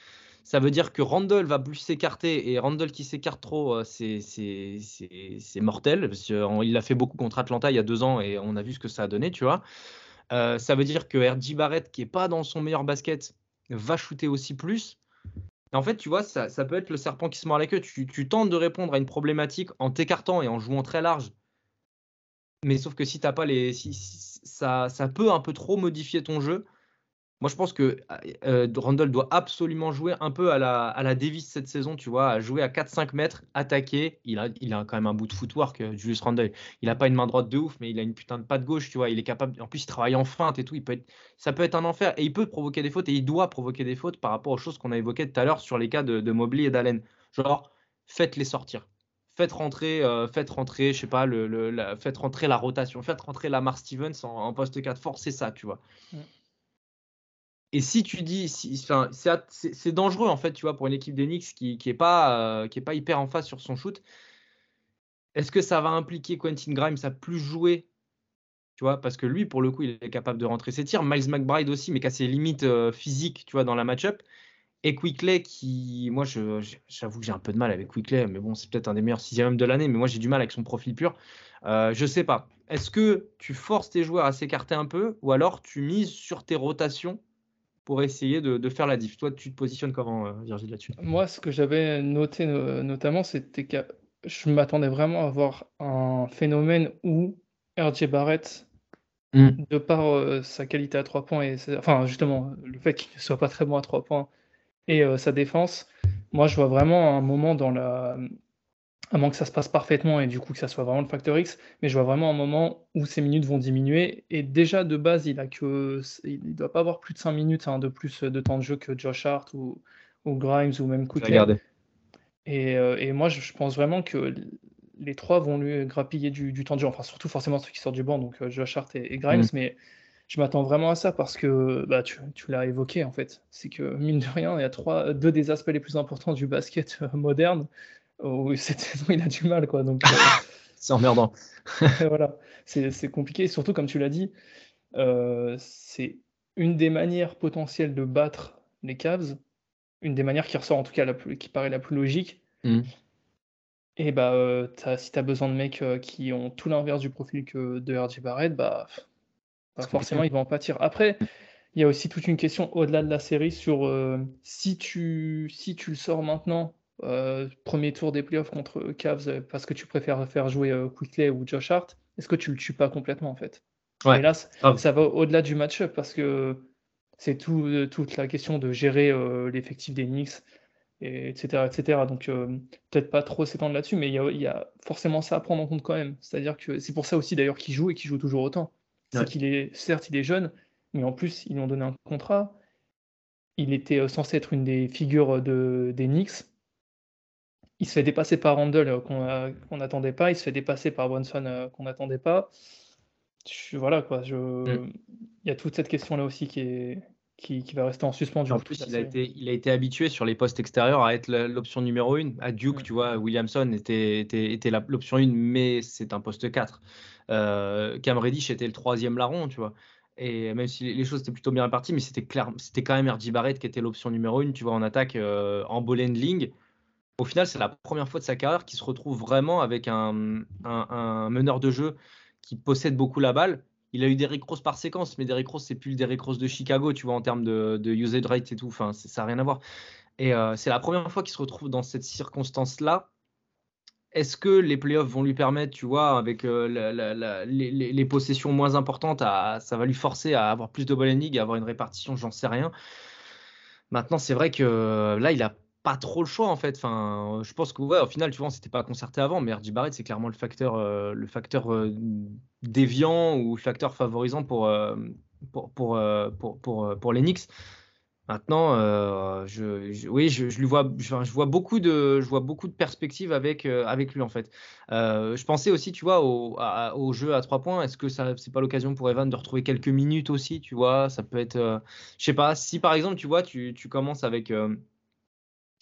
Ça veut dire que Randall va plus s'écarter et Randall qui s'écarte trop, euh, c'est mortel. Parce il l'a fait beaucoup contre Atlanta il y a deux ans et on a vu ce que ça a donné, tu vois. Euh, ça veut dire que RJ Barrett, qui est pas dans son meilleur basket, va shooter aussi plus. Et en fait, tu vois, ça, ça, peut être le serpent qui se mord la queue. Tu, tu tentes de répondre à une problématique en t'écartant et en jouant très large. Mais sauf que si t'as pas les. Si, ça, ça peut un peu trop modifier ton jeu. Moi, je pense que euh, Randall doit absolument jouer un peu à la, à la Davis cette saison, tu vois, à jouer à 4-5 mètres, attaquer. Il a, il a quand même un bout de footwork, euh, Julius Randall. Il n'a pas une main droite de ouf, mais il a une putain de patte gauche, tu vois. Il est capable. En plus, il travaille en feinte et tout. Il peut ça peut être un enfer. Et il peut provoquer des fautes et il doit provoquer des fautes par rapport aux choses qu'on a évoquées tout à l'heure sur les cas de, Mobley et d'Allen. Genre, faites-les sortir. Faites rentrer, euh, faites rentrer, je sais pas, le, le faites rentrer la rotation, faites rentrer Lamar Stevens en, en poste 4, forcez ça, tu vois. Mm. Et si tu dis, c'est dangereux en fait, tu vois, pour une équipe d'Enix qui qui est pas euh, pas hyper en face sur son shoot. Est-ce que ça va impliquer Quentin Grimes à plus jouer, tu vois, parce que lui pour le coup il est capable de rentrer ses tirs. Miles McBride aussi, mais qui a ses limites euh, physiques, tu vois, dans la match-up. Et Quickley qui, moi, j'avoue que j'ai un peu de mal avec Quickley, mais bon, c'est peut-être un des meilleurs sixième de l'année, mais moi j'ai du mal avec son profil pur. Euh, je sais pas. Est-ce que tu forces tes joueurs à s'écarter un peu, ou alors tu mises sur tes rotations pour essayer de, de, faire la diff. Toi, tu te positionnes comment, euh, Virgile, là-dessus? Moi, ce que j'avais noté no notamment, c'était que je m'attendais vraiment à voir un phénomène où RJ Barrett, mm. de par euh, sa qualité à 3 points, et enfin justement le fait qu'il ne soit pas très bon à 3 points, et euh, sa défense, moi je vois vraiment un moment dans la... À moins que ça se passe parfaitement et du coup que ça soit vraiment le facteur X, mais je vois vraiment un moment où ses minutes vont diminuer. Et déjà de base, il a que il ne doit pas avoir plus de 5 minutes hein, de plus de temps de jeu que Josh Hart ou, ou Grimes ou même Quickly. Et, euh, et, moi, je, pense vraiment que les trois vont lui grappiller du, du, temps de jeu. Enfin, surtout forcément ceux qui sortent du banc, donc euh, Josh Hart et, et Grimes. Mm. Mais je m'attends vraiment à ça parce que bah, tu, tu l'as évoqué en fait. C'est que mine de rien, il y a trois, deux des aspects les plus importants du basket euh, moderne où cette saison il a du mal quoi. Donc euh, [LAUGHS] C'est emmerdant. [LAUGHS] voilà, c'est c'est compliqué. Surtout comme tu l'as dit, euh, c'est une des manières potentielles de battre les Cavs, une des manières qui ressort en tout cas la plus, qui paraît la plus logique. Mm. Et bah euh, t'as- si tu as besoin de mecs euh, qui ont tout l'inverse du profil que de RJ Barrett, bah, bah, forcément compliqué. ils vont en pâtir. Après, il y a aussi toute une question au-delà de la série sur si tu si tu le sors maintenant, euh, premier tour des playoffs contre Cavs euh, parce que tu préfères faire jouer euh, Quickley ou Josh Hart, est-ce que tu le tues pas complètement en fait? Ouais, Et là, ça va au-delà du match-up parce que c'est tout, euh, toute la question de gérer euh, l'effectif des Knicks, et etc., etc. Donc, peut-être pas trop s'étendre là-dessus, mais il y y a forcément ça à prendre en compte quand même. C'est-à-dire que c'est pour ça aussi d'ailleurs qu'il joue et qu'il joue toujours autant. C'est Ouais. qu'il est, certes, il est jeune, mais en plus, ils lui ont donné un contrat. Il était censé être une des figures de, des Knicks. Il se fait dépasser par Randle euh, qu'on a- qu'on n'attendait pas. Il se fait dépasser par Brunson euh, qu'on n'attendait pas. Je- voilà quoi. Je... Mm. Il y a toute cette question-là aussi qui, est... qui, qui va rester en suspens En plus, il a, été, il a été habitué sur les postes extérieurs à être l'option numéro 1. À Duke, Mm. tu vois, Williamson était, était, était la- l'option 1, mais c'est un poste 4. Euh, Cam Reddish était le troisième larron, tu vois. Et même si les- les choses étaient plutôt bien réparties, mais c'était clair, c'était quand même RJ Barrett qui était l'option numéro 1, tu vois, en attaque, euh, en ball handling. Au final, c'est la première fois de sa carrière qu'il se retrouve vraiment avec un, meneur de jeu qui possède beaucoup la balle. Il a eu Derrick Rose par séquence, mais Derrick Rose, c'est plus le Derrick Rose de Chicago, tu vois, en termes de, de usage rate et tout. Enfin, ça n'a rien à voir. Et euh, c'est la première fois qu'il se retrouve dans cette circonstance-là. Est-ce que les playoffs vont lui permettre, tu vois, avec euh, les, possessions moins importantes, ça va lui forcer à avoir plus de ball handling, à avoir une répartition, j'en sais rien. Maintenant, c'est vrai que euh, là, il a pas trop le choix en fait. Enfin, je pense que ouais, au final, tu vois, on s'était pas concerté avant, mais RJ Barrett, c'est clairement le facteur, euh, euh, déviant ou le facteur favorisant pour, euh, pour, pour, euh, pour, pour, les Knicks. Maintenant, je, oui, je, lui vois, je, vois beaucoup de, je vois beaucoup de perspectives avec, avec lui en fait. Je pensais aussi, tu vois, au, jeu à trois points. Est-ce que ça, c'est pas l'occasion pour Evan de retrouver quelques minutes aussi, tu vois? Ça peut être, je sais pas, si par exemple, tu vois, tu commences avec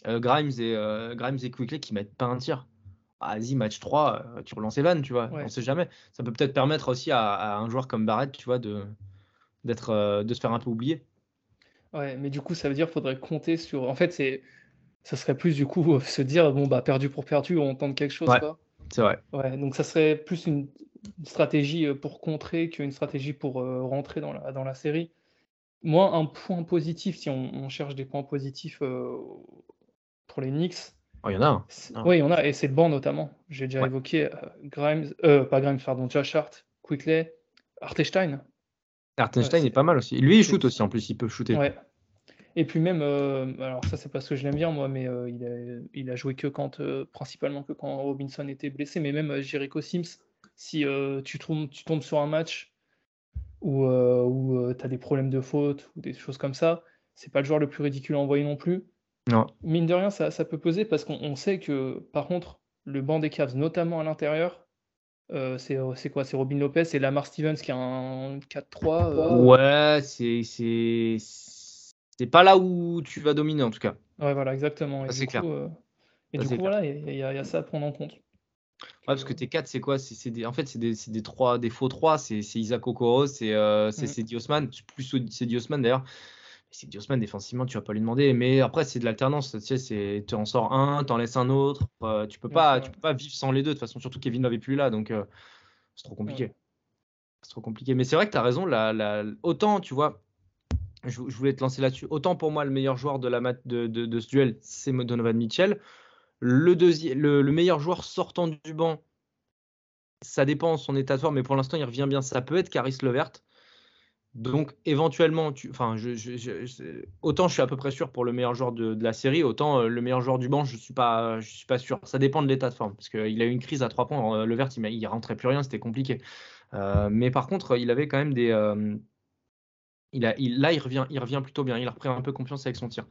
euh, Grimes et euh, Grimes et Quickly qui mettent pas un tir. Ah, Vas-y, match 3, euh, tu relances Evan, tu vois. Ouais. On sait jamais. Ça peut peut-être permettre aussi à, à un joueur comme Barrett, tu vois, de, d'être, euh, de se faire un peu oublier. Ouais, mais du coup, ça veut dire qu'il faudrait compter sur. En fait, c'est. Ça serait plus du coup [LAUGHS] se dire bon bah perdu pour perdu, on tente quelque chose Ouais. quoi. C'est vrai. Ouais, donc ça serait plus une stratégie pour contrer qu'une stratégie pour euh, rentrer dans la, dans la série. Moi, un point positif, si on, on cherche des points positifs euh, pour les Knicks, Oh, Il y en a un. Ah. oui, il y en a, et c'est le banc notamment. J'ai déjà Ouais. évoqué euh, Grimes, euh, pas Grimes, pardon, Josh Hart, Quickley, Hartenstein. Hartenstein Ouais, est pas mal aussi. Lui, il shoot aussi en plus, il peut shooter. Ouais. Et puis même, euh, alors ça c'est parce que je l'aime bien moi, mais euh, il, a, il a joué que quand, euh, principalement que quand Robinson était blessé, mais même Jericho Sims, si tu, tombes, tu tombes sur un match où, où tu as des problèmes de faute ou des choses comme ça, c'est pas le joueur le plus ridicule à envoyer non plus. Non. Mine de rien, ça, ça peut peser parce qu'on on sait que par contre, le banc des Cavs, notamment à l'intérieur, euh, c'est quoi? C'est Robin Lopez et Lamar Stevens qui a un 4-3. euh, Ouais, c'est, pas là où tu vas dominer en tout cas. Ouais, voilà, exactement. C'est clair. euh, et Ça, du coup, clair. voilà, il y, a il y a ça à prendre en compte. Ouais, parce que tes 4, c'est quoi? C'est, des, en fait, c'est des, des, des faux 3. C'est, Isaac Okoro, c'est, euh, c'est Mhm. Cedi Osman. C'est Plus c'est Osman d'ailleurs. C'est Osman, défensivement, tu vas pas lui demander. Mais après, c'est de l'alternance. Tu sais, c'est, tu en sors un, t'en laisses un autre. Euh, tu peux Ouais, pas, tu peux pas vivre sans les deux. De toute façon, surtout Kevin n'avait plus là. Donc, euh, c'est trop compliqué. C'est trop compliqué. Mais c'est vrai que tu as raison. La, la, autant, tu vois, je, je voulais te lancer là-dessus. Autant pour moi, le meilleur joueur de, la mat- de, de, de ce duel, c'est Donovan Mitchell. Le, le, le meilleur joueur sortant du banc, ça dépend de son état de forme, mais pour l'instant, il revient bien. Ça peut être Caris Levert. Donc, éventuellement, tu, enfin, autant je suis à peu près sûr pour le meilleur joueur de, la série, autant euh, le meilleur joueur du banc, je suis pas, je suis pas sûr. Ça dépend de l'état de forme, parce qu'il a eu une crise à trois points. Euh, Levert, il, m'a- il rentrait plus rien, c'était compliqué. Euh, mais par contre, il avait quand même des, il a, il- là, il revient, il revient plutôt bien. Il a repris un peu confiance avec son tir.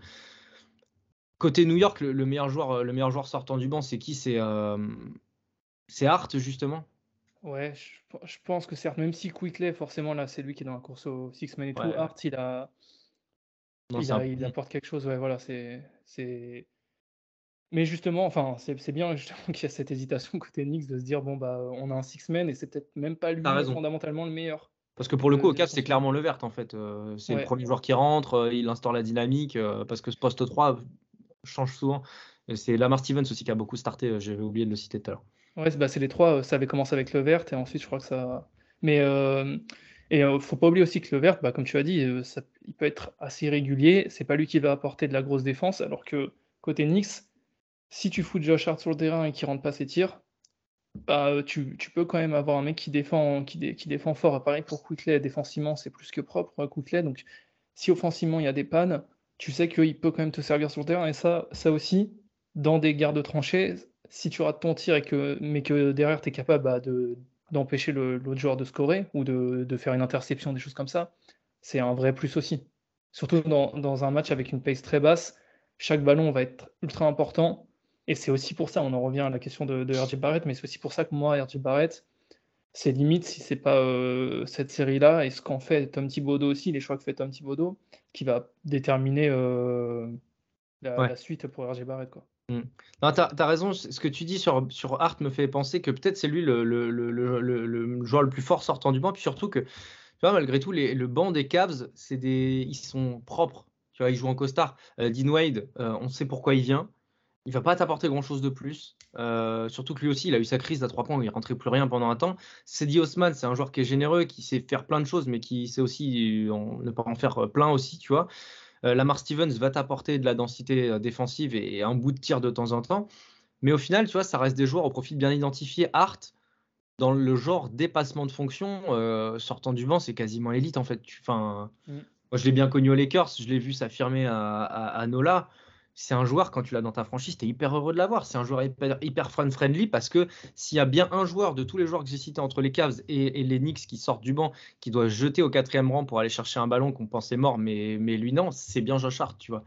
Côté New York, le, le meilleur joueur, le meilleur joueur sortant du banc, c'est qui? C'est, c'est Hart justement. Ouais, je, je pense que certes, même si Quickley, forcément, là, c'est lui qui est dans la course au Six-Man et tout. Hart, il a. Non, il, a- apporte quelque chose, ouais, voilà, c'est. c'est- Mais justement, enfin, c'est bien [LAUGHS] justement qu'il y a cette hésitation côté Knicks de se dire, bon, bah, on a un Six-Man et c'est peut-être même pas lui fondamentalement le meilleur. Parce que pour le coup, au Cavs, c'est clairement le vert en fait. Euh, c'est le premier joueur qui rentre, euh, il instaure la dynamique, euh, parce que ce poste 3 change souvent. C'est Lamar Stevens aussi qui a beaucoup starté, j'avais oublié de le citer tout à l'heure. Ouais, c'est bah, c'est les trois, euh, ça avait commencé avec Levert et ensuite je crois que ça. Mais euh, et euh, faut pas oublier aussi que Levert, bah, comme tu as dit, euh, il peut être assez régulier. C'est pas lui qui va apporter de la grosse défense, alors que côté Knicks, si tu fous Josh Hart sur le terrain et qu'il rentre pas ses tirs, bah, tu, peux quand même avoir un mec qui défend, qui, dé- qui défend fort. Pareil pour Quickley, défensivement, c'est plus que propre, euh. Donc si offensivement il y a des pannes, tu sais qu'il peut quand même te servir sur le terrain. Et ça, ça aussi, dans des gardes tranchées, si tu rates ton tir et que, mais que derrière tu es capable bah, de, d'empêcher l'autre joueur de scorer ou de, de faire une interception, des choses comme ça, c'est un vrai plus aussi. Surtout dans, dans un match avec une pace très basse, chaque ballon va être ultra important. Et c'est aussi pour ça, on en revient à la question de, de RJ Barrett, mais c'est aussi pour ça que moi, RJ Barrett, c'est limite si c'est pas euh, cette série-là et ce qu'en fait Tom Thibodeau aussi, les choix que fait Tom Thibodeau, qui va déterminer euh, la, Ouais. la suite pour RJ Barrett. Quoi. Non, t'as as raison, ce que tu dis sur, Hart me fait penser que peut-être c'est lui le, le, joueur le plus fort sortant du banc, puis surtout que, tu vois, malgré tout, le banc des Cavs, c'est des, ils sont propres. Tu vois, ils jouent en costard. Euh, Dean Wade, euh, on sait pourquoi il vient. Il va pas t'apporter grand-chose de plus. Euh, surtout que lui aussi, il a eu sa crise à trois points où il rentrait plus rien pendant un temps. Cedi Osman, c'est un joueur qui est généreux, qui sait faire plein de choses, mais qui sait aussi euh, ne pas en faire plein aussi, tu vois. Euh, Lamar Stevens va t'apporter de la densité euh, défensive et, et un bout de tir de temps en temps. Mais au final, tu vois, ça reste des joueurs au profil bien identifié. Hart, dans le genre dépassement de fonction, euh, sortant du banc, c'est quasiment élite en fait. Enfin, Mm. Moi, je l'ai bien connu aux Lakers, je l'ai vu s'affirmer à, à, à Nola. C'est un joueur, quand tu l'as dans ta franchise, tu es hyper heureux de l'avoir. C'est un joueur hyper, hyper fan-friendly parce que s'il y a bien un joueur de tous les joueurs que j'ai cités entre les Cavs et, les Knicks qui sortent du banc, qui doit jeter au quatrième rang pour aller chercher un ballon qu'on pensait mort, mais, mais lui non, c'est bien Josh Hart, tu vois.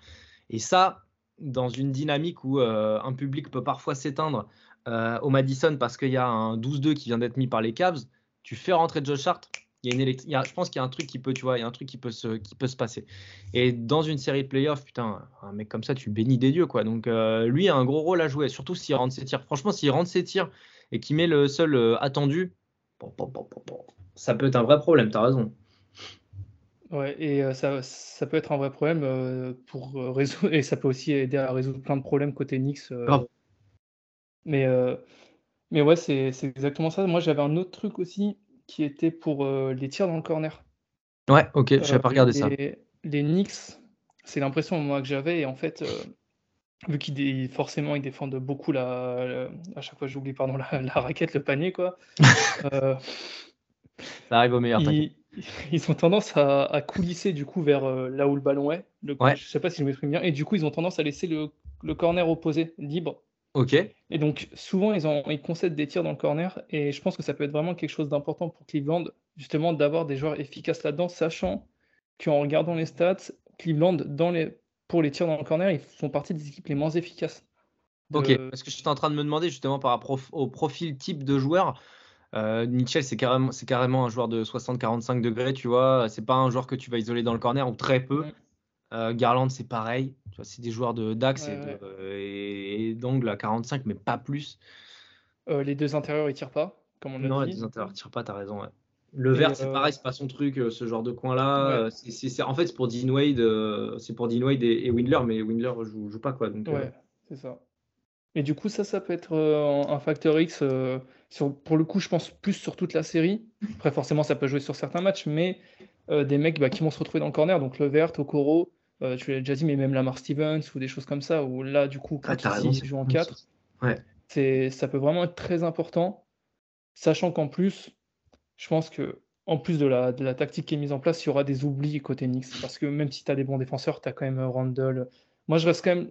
Et ça, dans une dynamique où euh, un public peut parfois s'éteindre euh, au Madison parce qu'il y a un 12-2 qui vient d'être mis par les Cavs, tu fais rentrer Josh Hart, il y a une électri- il y a- je pense qu'il y a un truc qui peut, tu vois, il y a un truc qui peut se, qui peut se passer. Et dans une série de playoffs, putain, un mec comme ça, tu bénis des dieux, quoi. Donc euh, lui a un gros rôle à jouer, surtout s'il rentre ses tirs. Franchement, s'il rentre ses tirs et qu'il met le seul euh, attendu, bon, bon, bon, bon, bon, ça peut être un vrai problème. T'as raison. Ouais, et euh, ça, ça peut être un vrai problème pour résoudre, et ça peut aussi aider à résoudre plein de problèmes côté Knicks. mais, mais ouais, c'est c'est exactement ça. Moi, j'avais un autre truc aussi qui était pour euh, les tirs dans le corner. Ouais, ok, je n'avais pas regardé ça. les, Knicks, c'est l'impression moi que j'avais, et en fait, euh, vu qu'ils forcément ils défendent beaucoup la, la- à chaque fois j'oublie pardon la, la raquette, le panier quoi. [LAUGHS] euh, Ça arrive au meilleur. ils, ils ont tendance à, à coulisser du coup vers euh, là où le ballon est. Le, Ouais. Je sais pas si je m'exprime bien. Et du coup, ils ont tendance à laisser le, le corner opposé libre. Ok. Et donc, souvent, ils, ont, ils concèdent des tirs dans le corner. Et je pense que ça peut être vraiment quelque chose d'important pour Cleveland, justement, d'avoir des joueurs efficaces là-dedans, sachant qu'en regardant les stats, Cleveland, dans les, pour les tirs dans le corner, ils font partie des équipes les moins efficaces. de- Ok, parce que j'étais en train de me demander justement par rapport au profil type de joueur. Euh, Mitchell, c'est carrément, c'est carrément un joueur de 60-45 degrés, tu vois. C'est pas un joueur que tu vas isoler dans le corner ou très peu. Euh, Garland, c'est pareil. C'est des joueurs de d'axe Ouais, et ouais. d'angle à 45, mais pas plus. Euh, les deux intérieurs, ils tirent pas, comme on l'a Non, les intérieurs tirent pas, t'as raison. ouais. Le vert, c'est euh, pareil, c'est pas son truc, ce genre de coin-là. Ouais. En fait, c'est pour Dean Wade, euh, c'est pour Dean Wade et, et Windler, mais Windler joue, joue pas quoi. Donc, euh, Ouais, c'est ça. Et du coup, ça, ça peut être un facteur X. sur, pour le coup, je pense plus sur toute la série. Après, forcément, ça peut jouer sur certains matchs, mais des mecs bah, qui vont se retrouver dans le corner, donc le vert, Okoro, euh, tu l'as déjà dit, mais même Lamar Stevens ou des choses comme ça, où là, du coup, ah, quand c'est jouent en pas 4, Ouais. c'est, ça peut vraiment être très important, sachant qu'en plus, je pense que en plus de la, de la tactique qui est mise en place, il y aura des oublis côté Knicks. Parce que même si tu as des bons défenseurs, tu as quand même euh, Randall. Moi, je reste quand même.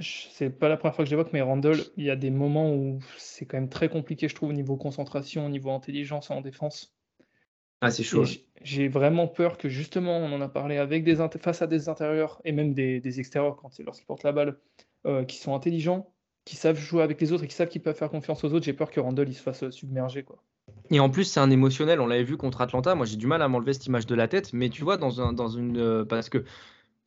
C'est pas la première fois que j'évoque, mais Randall, il y a des moments où c'est quand même très compliqué, je trouve, au niveau concentration, au niveau intelligence en défense. Ah, c'est chaud. ouais. j'ai vraiment peur que justement, on en a parlé avec des face à des intérieurs et même des, des extérieurs quand c'est lorsqu'ils portent la balle, euh, qui sont intelligents, qui savent jouer avec les autres et qui savent qu'ils peuvent faire confiance aux autres. J'ai peur que Randall il se fasse euh, submerger quoi. Et en plus, c'est un émotionnel. On l'avait vu contre Atlanta. Moi, j'ai du mal à m'enlever cette image de la tête. Mais tu vois, dans, un, dans une. euh, parce que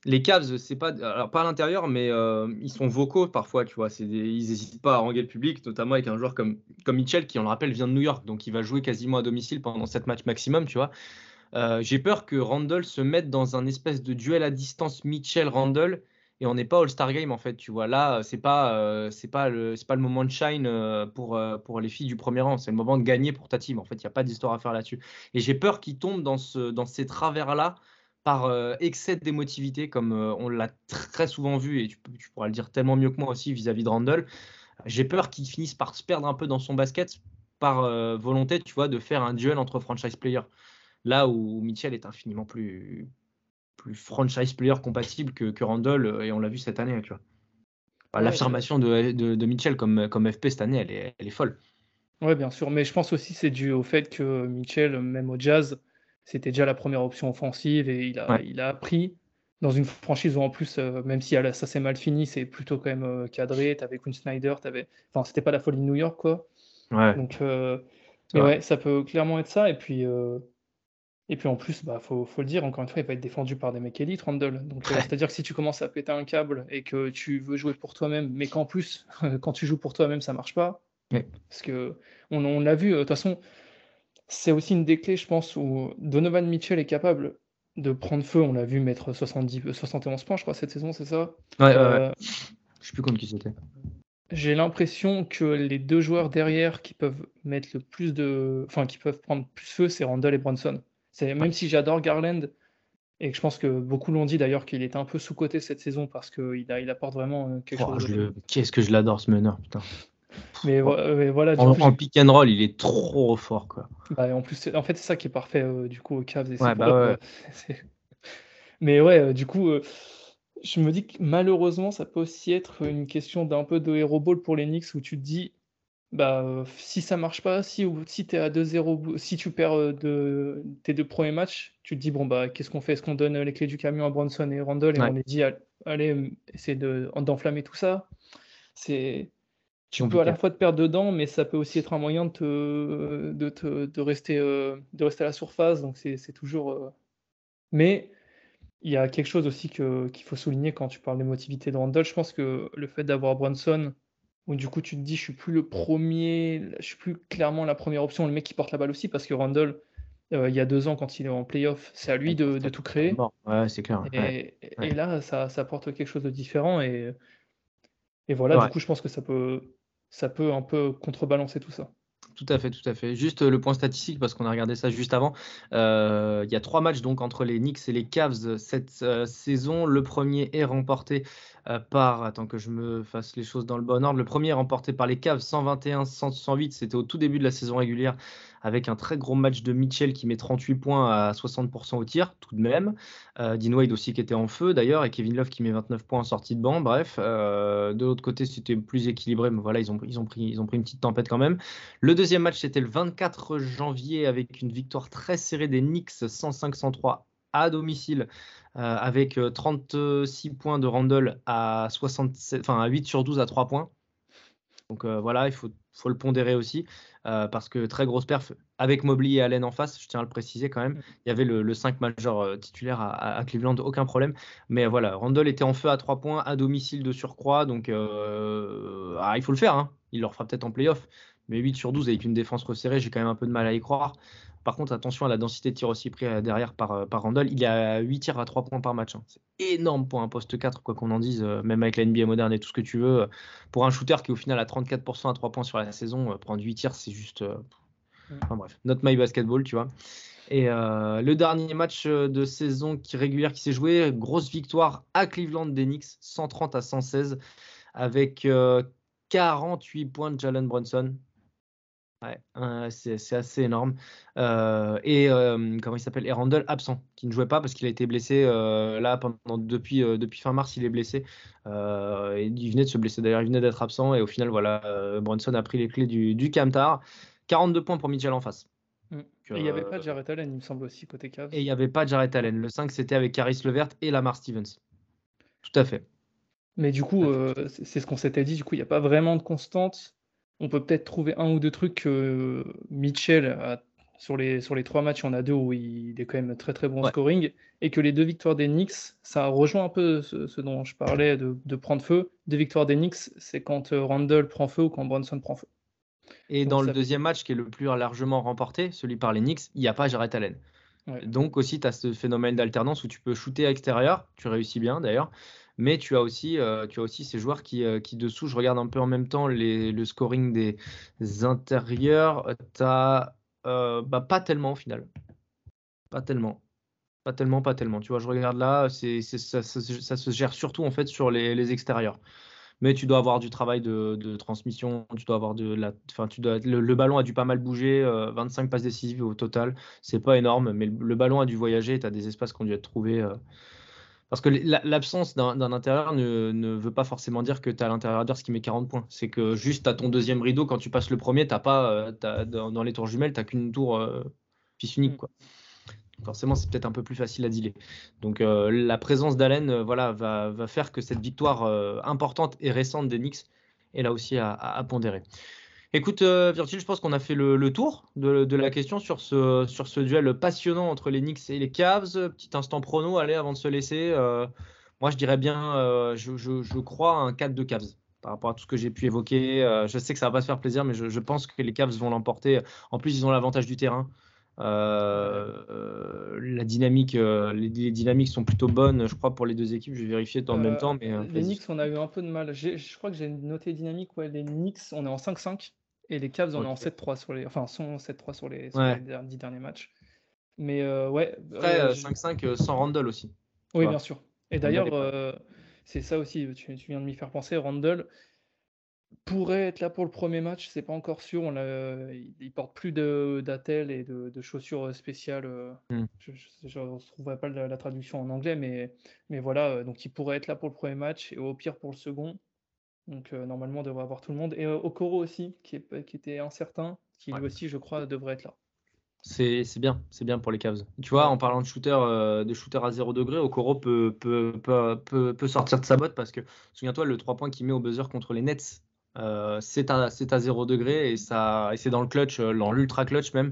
les Cavs, c'est pas. Alors, pas à l'intérieur, mais euh, ils sont vocaux parfois, tu vois. Des- ils n'hésitent pas à haranguer le public, notamment avec un joueur comme, Mitchell, qui, on le rappelle, vient de New York. Donc, il va jouer quasiment à domicile pendant 7 matchs maximum, tu vois. Euh, j'ai peur que Randall se mette dans un espèce de duel à distance Mitchell-Randall et on n'est pas All-Star Game en fait, tu vois. Là, euh, c'est pas pas le moment de shine pour, les filles du premier rang, c'est le moment de gagner pour ta team. En fait, il n'y a pas d'histoire à faire là-dessus. Et j'ai peur qu'il tombe dans, ce, dans ces travers-là par euh, excès d'émotivité, comme euh, on l'a très souvent vu, et tu, pourras le dire tellement mieux que moi aussi vis-à-vis de Randall. J'ai peur qu'il finisse par se perdre un peu dans son basket par euh, volonté, tu vois, de faire un duel entre franchise players. Là où Mitchell est infiniment plus, plus franchise player compatible que, que Randall, et on l'a vu cette année, tu vois. Enfin, Ouais, L'affirmation de, de, de Mitchell comme, comme FP cette année, elle est, elle est folle. Ouais, bien sûr. Mais je pense aussi que c'est dû au fait que Mitchell, même au Jazz, c'était déjà la première option offensive et il a, Ouais. il a appris dans une franchise où en plus, euh, même si ça s'est mal fini, c'est plutôt quand même euh, cadré. T'avais Quinn Snyder, t'avais... Enfin, c'était pas la folie de New York, quoi. Ouais. Donc, euh, C'est mais ouais, ça peut clairement être ça. Et puis, euh, et puis en plus, bah, faut, faut le dire, encore une fois, il va être défendu par des mecs élites, Randall. Donc, euh, Ouais. c'est-à-dire que si tu commences à péter un câble et que tu veux jouer pour toi-même, mais qu'en plus, [LAUGHS] quand tu joues pour toi-même, ça marche pas. Parce que on, on l'a vu, de toute façon, c'est aussi une des clés, je pense, où Donovan Mitchell est capable de prendre feu. On l'a vu mettre 70, euh, 71 points, je crois, cette saison, c'est ça? Ouais, ouais, ouais. Euh, Je sais plus contre qui c'était. j'ai l'impression que les deux joueurs derrière qui peuvent mettre le plus de. Enfin, qui peuvent prendre plus feu, c'est Randall et Brunson. C'est, même si j'adore Garland, et que je pense que beaucoup l'ont dit d'ailleurs qu'il était un peu sous-coté cette saison parce qu'il il apporte vraiment euh, quelque Oh, chose. je Qu'est-ce que je l'adore ce meneur, putain. Mais, vo- mais voilà, du En, coup, en pick and roll, il est trop fort, quoi. bah, en plus, en fait, c'est ça qui est parfait euh, du coup aux Cavs. et Ouais, bah ouais. [LAUGHS] Mais ouais, euh, du coup, euh, je me dis que malheureusement, ça peut aussi être une question d'un peu de hero ball pour les Knicks où tu te dis, bah, euh, si ça marche pas, si, ou- si tu es à 2-0, bou- si tu perds euh, de, tes deux premiers matchs, tu te dis, bon, bah, qu'est-ce qu'on fait? Est-ce qu'on donne les clés du camion à Bronson et Randall et Ouais. on les dit, allez, essayer de, d'enflammer tout ça? C'est. Tu peux à la fois te perdre dedans, mais ça peut aussi être un moyen de, te, de, te- de rester, euh, de rester à la surface. Donc c'est toujours. euh, Mais il y a quelque chose aussi qu'il faut souligner quand tu parles d'émotivité de Randall. Je pense que le fait d'avoir Brunson, où du coup tu te dis je suis plus le premier, je suis plus clairement la première option, le mec qui porte la balle aussi, parce que Randall, euh, il y a deux ans quand il est en playoff, c'est à lui de, de tout créer. Bon, ouais, c'est clair. Et, ouais. et ouais. là, ça, ça apporte quelque chose de différent. Et, et voilà, Ouais. du coup, je pense que ça peut, ça peut un peu contrebalancer tout ça. Tout à fait, tout à fait. Juste euh, le point statistique, parce qu'on a regardé ça juste avant. Euh, il y a trois matchs donc entre les Knicks et les Cavs cette euh, saison. Le premier est remporté par, attends que je me fasse les choses dans le bon ordre. Le premier remporté par les Cavs 121-108. C'était au tout début de la saison régulière avec un très gros match de Mitchell qui met 38 points à 60% au tir, tout de même. Euh, Dean Wade aussi qui était en feu d'ailleurs et Kevin Love qui met 29 points en sortie de banc. Bref, euh, de l'autre côté c'était plus équilibré, mais voilà, ils ont, ils, ont pris, ils ont pris une petite tempête quand même. Le deuxième match, c'était le 24 janvier avec une victoire très serrée des Knicks 105-103 à domicile avec euh, 36 points de Randall à, 67, enfin, à 8 sur 12 à 3 points. Donc euh, voilà, il faut, le pondérer aussi euh, parce que très grosse perf avec Mobley et Allen en face, je tiens à le préciser quand même. Il y avait le, le 5 majeur euh, titulaire à, Cleveland, aucun problème. Mais voilà, Randall était en feu à 3 points à domicile de surcroît, donc euh, ah, il faut le faire. hein. Il leur fera peut-être en playoff. Mais 8 sur 12 avec une défense resserrée, j'ai quand même un peu de mal à y croire. Par contre, attention à la densité de tir aussi pris euh, derrière par, euh, par Randall. Il y a 8 tirs à 3 points par match. hein. C'est énorme pour un poste 4, quoi qu'on en dise, euh, même avec la NBA moderne et tout ce que tu veux. Pour un shooter qui, au final, a 34% à 3 points sur la saison, prendre 8 tirs, c'est juste. Enfin bref, not my basketball, tu vois. Et euh, le dernier match de saison qui régulière qui s'est joué, grosse victoire à Cleveland des Knicks, 130 à 116, avec euh, 48 points de Jalen Brunson. Ouais, euh, c'est assez énorme. Euh, et euh, comment il s'appelle? Et Randall absent, qui ne jouait pas parce qu'il a été blessé euh, là pendant depuis, depuis fin mars, il est blessé. Et il venait de se blesser d'ailleurs, il venait d'être absent. Et au final, voilà, Brunson a pris les clés du, du Camtar. 42 points pour Mitchell en face. Mm. Et il n'y avait pas Jarrett Allen, il me semble aussi, côté Cavs. et il n'y avait pas Jarrett Allen. Le 5, c'était avec Caris Levert et Lamar Stevens. Tout à fait. Mais du coup, c'est ce qu'on s'était dit, du coup, il n'y a pas vraiment de constante. On peut peut-être trouver un ou deux trucs que Mitchell a sur les, sur les trois matchs, il y en a deux où il est quand même très très bon scoring. Et que les deux victoires des Knicks, ça rejoint un peu ce, dont je parlais de, prendre feu. Deux victoires des Knicks, c'est quand euh, Randall prend feu ou quand Bronson prend feu. Et dans le deuxième match qui est le plus largement remporté, celui par les Knicks, il n'y a pas Jared Allen. Donc aussi, tu as ce phénomène d'alternance où tu peux shooter à l'extérieur, tu réussis bien d'ailleurs, mais tu as aussi, euh, tu as aussi ces joueurs qui, euh, qui, dessous, je regarde un peu en même temps le scoring des intérieurs, euh, bah, pas tellement au final. Pas tellement. Pas tellement, pas tellement. Tu vois, je regarde là, c'est, ça, se gère surtout en fait sur les, extérieurs. Mais tu dois avoir du travail de, transmission, tu dois avoir de la, tu le, ballon a dû pas mal bouger, 25 euh, passes décisives au total. C'est pas énorme, mais le, ballon a dû voyager. Tu as des espaces qui ont dû être trouvés. Parce que l'absence d'un intérieur ne, veut pas forcément dire que tu as l'intérieur qui met 40 points. C'est que juste à ton deuxième rideau, quand tu passes le premier, t'as pas, euh, dans, les tours jumelles, tu n'as qu'une tour euh, fils unique. Mm. Quoi. Forcément, c'est peut-être un peu plus facile à dealer. Donc euh, la présence d'Allen voilà, va, va, faire que cette victoire importante et récente des Knicks est là aussi à, à pondérer. Écoute, euh, Virgil, je pense qu'on a fait le, tour de, la question sur ce, sur ce duel passionnant entre les Knicks et les Cavs. Petit instant prono, allez, avant de se laisser. Euh, moi, je dirais bien, euh, je, crois à un 4 de Cavs par rapport à tout ce que j'ai pu évoquer. je sais que ça va pas se faire plaisir, mais je, pense que les Cavs vont l'emporter. En plus, ils ont l'avantage du terrain. la dynamique, les, dynamiques sont plutôt bonnes, je crois, pour les deux équipes. Je vais vérifier le même temps. Mais, les Knicks, on a eu un peu de mal. Je crois que j'ai noté dynamique. Ouais, les Knicks, on est en 5-5. Et les Cavs, on est en 7-3 sur les. Enfin, sont 7-3 sur les, sur les 10 derniers matchs. Mais euh, ouais. Après, 5-5 euh, euh, sans Randall aussi. Oui, bien sûr. Et d'ailleurs, c'est ça aussi, tu, viens de m'y faire penser. Randall pourrait être là pour le premier match, c'est pas encore sûr. On il, porte plus d'attel et de, de, chaussures spéciales. Hmm. Je ne trouverai pas la, la, traduction en anglais, mais, mais voilà. Donc, il pourrait être là pour le premier match et au pire pour le second. Donc euh, normalement, on devrait avoir tout le monde. Et euh, Okoro aussi, qui, qui était incertain, qui lui aussi, je crois, devrait être là. C'est bien, c'est bien pour les Cavs. Tu vois, en parlant de shooter, euh, de shooter à 0 degré, Okoro peut, peut, peut, peut, sortir de sa botte parce que, souviens-toi, le 3 points qu'il met au buzzer contre les Nets, c'est à, à 0 degré et, ça, et c'est dans le clutch, dans l'ultra clutch même.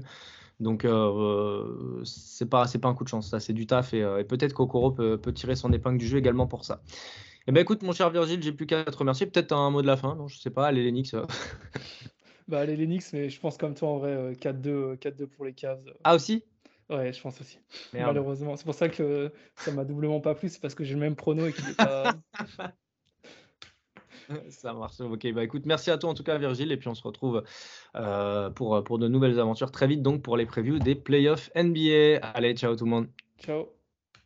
Donc, c'est pas, pas un coup de chance, ça, c'est du taf et, et peut-être qu'Okoro peut, peut tirer son épingle du jeu également pour ça. Eh ben écoute, mon cher Virgile, j'ai plus qu'à te remercier. Peut-être un mot de la fin, non Je sais pas, allez Lennox. Euh. [LAUGHS] bah allez Lennox, mais je pense comme toi en vrai 4-2 euh, 4-2 euh, pour les Cavs. Ah aussi? Ouais, je pense aussi. Malheureusement, c'est pour ça que ça m'a doublement pas plu, c'est parce que j'ai le même prono et qu'il n'est pas. [LAUGHS] Ça marche. Ok, bah écoute, merci à toi en tout cas, Virgile, et puis on se retrouve pour, pour de nouvelles aventures très vite, donc pour les previews des playoffs NBA. Allez, ciao tout le monde. Ciao.